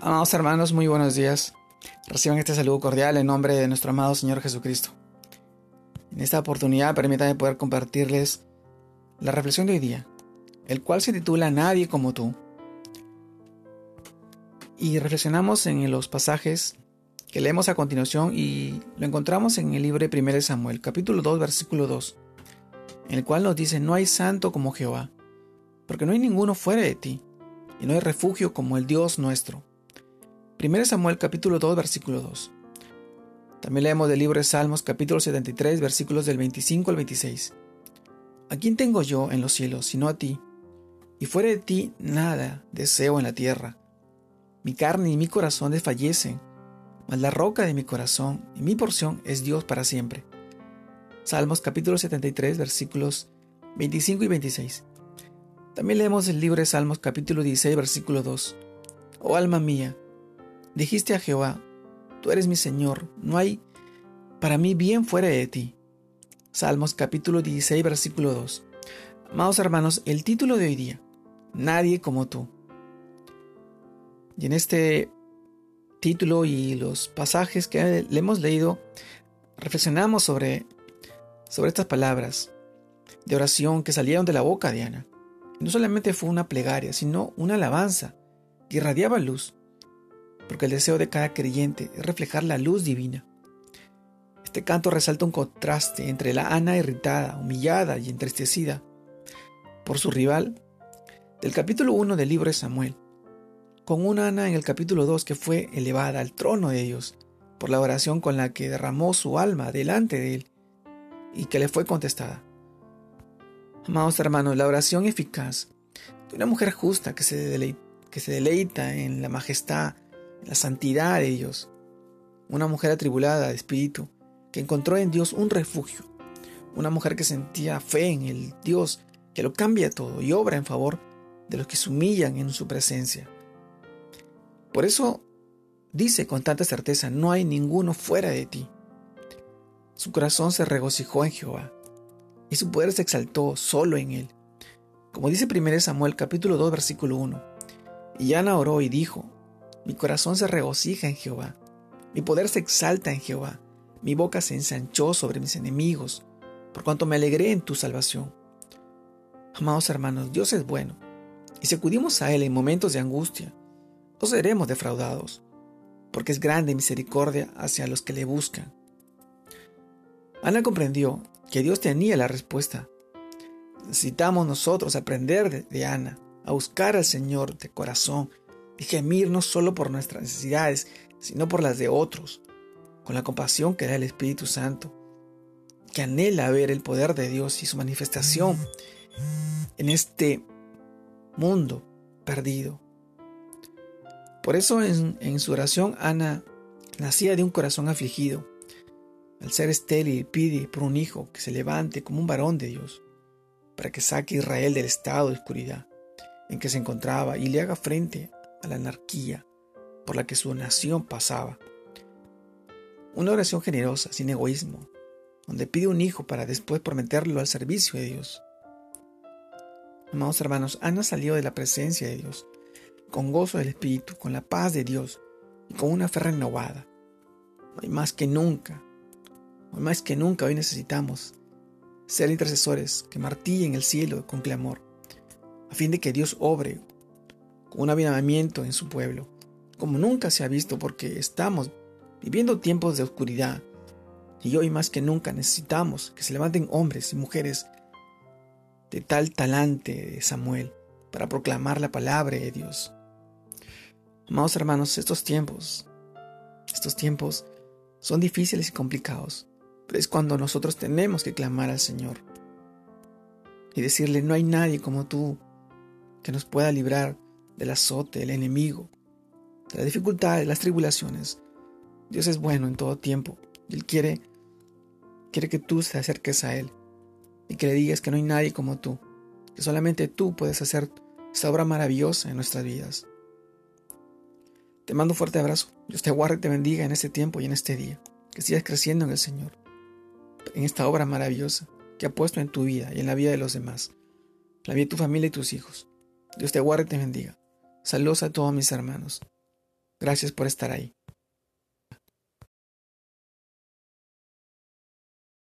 Amados hermanos, muy buenos días. Reciban este saludo cordial en nombre de nuestro amado Señor Jesucristo. En esta oportunidad permítanme poder compartirles la reflexión de hoy día, el cual se titula Nadie como tú. Y reflexionamos en los pasajes que leemos a continuación y lo encontramos en el libro de 1 Samuel, capítulo 2, versículo 2, en el cual nos dice, no hay santo como Jehová, porque no hay ninguno fuera de ti, y no hay refugio como el Dios nuestro. 1 Samuel capítulo 2 versículo 2. También leemos del libro de Salmos capítulo 73 versículos del 25 al 26. ¿A quién tengo yo en los cielos sino a ti? Y fuera de ti nada deseo en la tierra. Mi carne y mi corazón desfallecen, mas la roca de mi corazón y mi porción es Dios para siempre. Salmos capítulo 73 versículos 25 y 26. También leemos el libro de Salmos capítulo 16 versículo 2. Oh alma mía, Dijiste a Jehová, Tú eres mi Señor, no hay para mí bien fuera de ti. Salmos capítulo 16, versículo 2. Amados hermanos, el título de hoy día, Nadie como tú. Y en este título y los pasajes que le hemos leído, reflexionamos sobre, sobre estas palabras de oración que salieron de la boca de Ana. no solamente fue una plegaria, sino una alabanza que irradiaba luz porque el deseo de cada creyente es reflejar la luz divina. Este canto resalta un contraste entre la Ana irritada, humillada y entristecida por su rival del capítulo 1 del libro de Samuel, con una Ana en el capítulo 2 que fue elevada al trono de Dios por la oración con la que derramó su alma delante de él y que le fue contestada. Amados hermanos, la oración eficaz de una mujer justa que se, deleita, que se deleita en la majestad la santidad de Dios. Una mujer atribulada de espíritu que encontró en Dios un refugio. Una mujer que sentía fe en el Dios que lo cambia todo y obra en favor de los que se humillan en su presencia. Por eso dice con tanta certeza, no hay ninguno fuera de ti. Su corazón se regocijó en Jehová y su poder se exaltó solo en él. Como dice 1 Samuel capítulo 2 versículo 1. Y Ana oró y dijo, mi corazón se regocija en Jehová. Mi poder se exalta en Jehová. Mi boca se ensanchó sobre mis enemigos, por cuanto me alegré en tu salvación. Amados hermanos, Dios es bueno, y si acudimos a Él en momentos de angustia, no seremos defraudados, porque es grande misericordia hacia los que le buscan. Ana comprendió que Dios tenía la respuesta. Necesitamos nosotros aprender de, de Ana, a buscar al Señor de corazón y gemir no solo por nuestras necesidades, sino por las de otros, con la compasión que da el Espíritu Santo, que anhela ver el poder de Dios y su manifestación en este mundo perdido. Por eso en, su oración Ana nacía de un corazón afligido. Al ser estéril pide por un hijo que se levante como un varón de Dios, para que saque a Israel del estado de oscuridad en que se encontraba y le haga frente a la anarquía por la que su nación pasaba. Una oración generosa, sin egoísmo, donde pide un hijo para después prometerlo al servicio de Dios. Amados hermanos, Ana salió de la presencia de Dios, con gozo del Espíritu, con la paz de Dios y con una fe renovada. Hoy más que nunca, hoy más que nunca, hoy necesitamos ser intercesores que martillen el cielo con clamor, a fin de que Dios obre un avivamiento en su pueblo, como nunca se ha visto porque estamos viviendo tiempos de oscuridad y hoy más que nunca necesitamos que se levanten hombres y mujeres de tal talante de Samuel para proclamar la palabra de Dios. Amados hermanos, estos tiempos, estos tiempos son difíciles y complicados, pero es cuando nosotros tenemos que clamar al Señor y decirle, no hay nadie como tú que nos pueda librar del azote, del enemigo, de la dificultad, de las tribulaciones. Dios es bueno en todo tiempo Él quiere, quiere que tú te acerques a Él y que le digas que no hay nadie como tú, que solamente tú puedes hacer esta obra maravillosa en nuestras vidas. Te mando un fuerte abrazo. Dios te guarde y te bendiga en este tiempo y en este día. Que sigas creciendo en el Señor, en esta obra maravillosa que ha puesto en tu vida y en la vida de los demás, la vida de tu familia y tus hijos. Dios te guarde y te bendiga. Saludos a todos mis hermanos. Gracias por estar ahí.